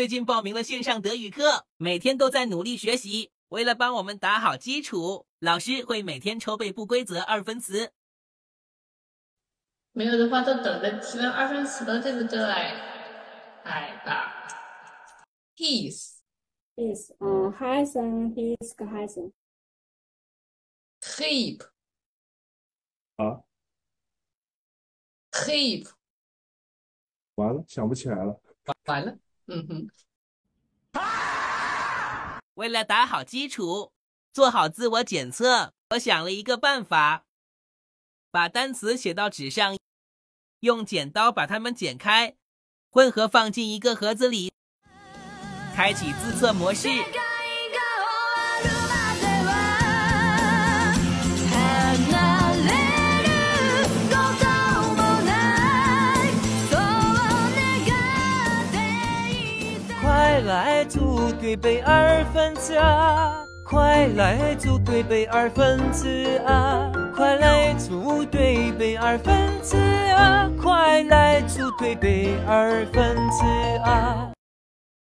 最近报名了线上德语课，每天都在努力学习。为了帮我们打好基础，老师会每天抽背不规则二分词。没有的话，就等着提问二分词的这个对？来吧，his is 嗯 heißen his geheißen hip 啊，hip 完了，想不起来了。完了，为了打好基础，做好自我检测，我想了一个办法：把单词写到纸上，用剪刀把它们剪开，混合放进一个盒子里，开启自测模式。快来组队背二分之啊！快来组队背二分之啊！快来组队背二分之啊！快来组队背二分之啊！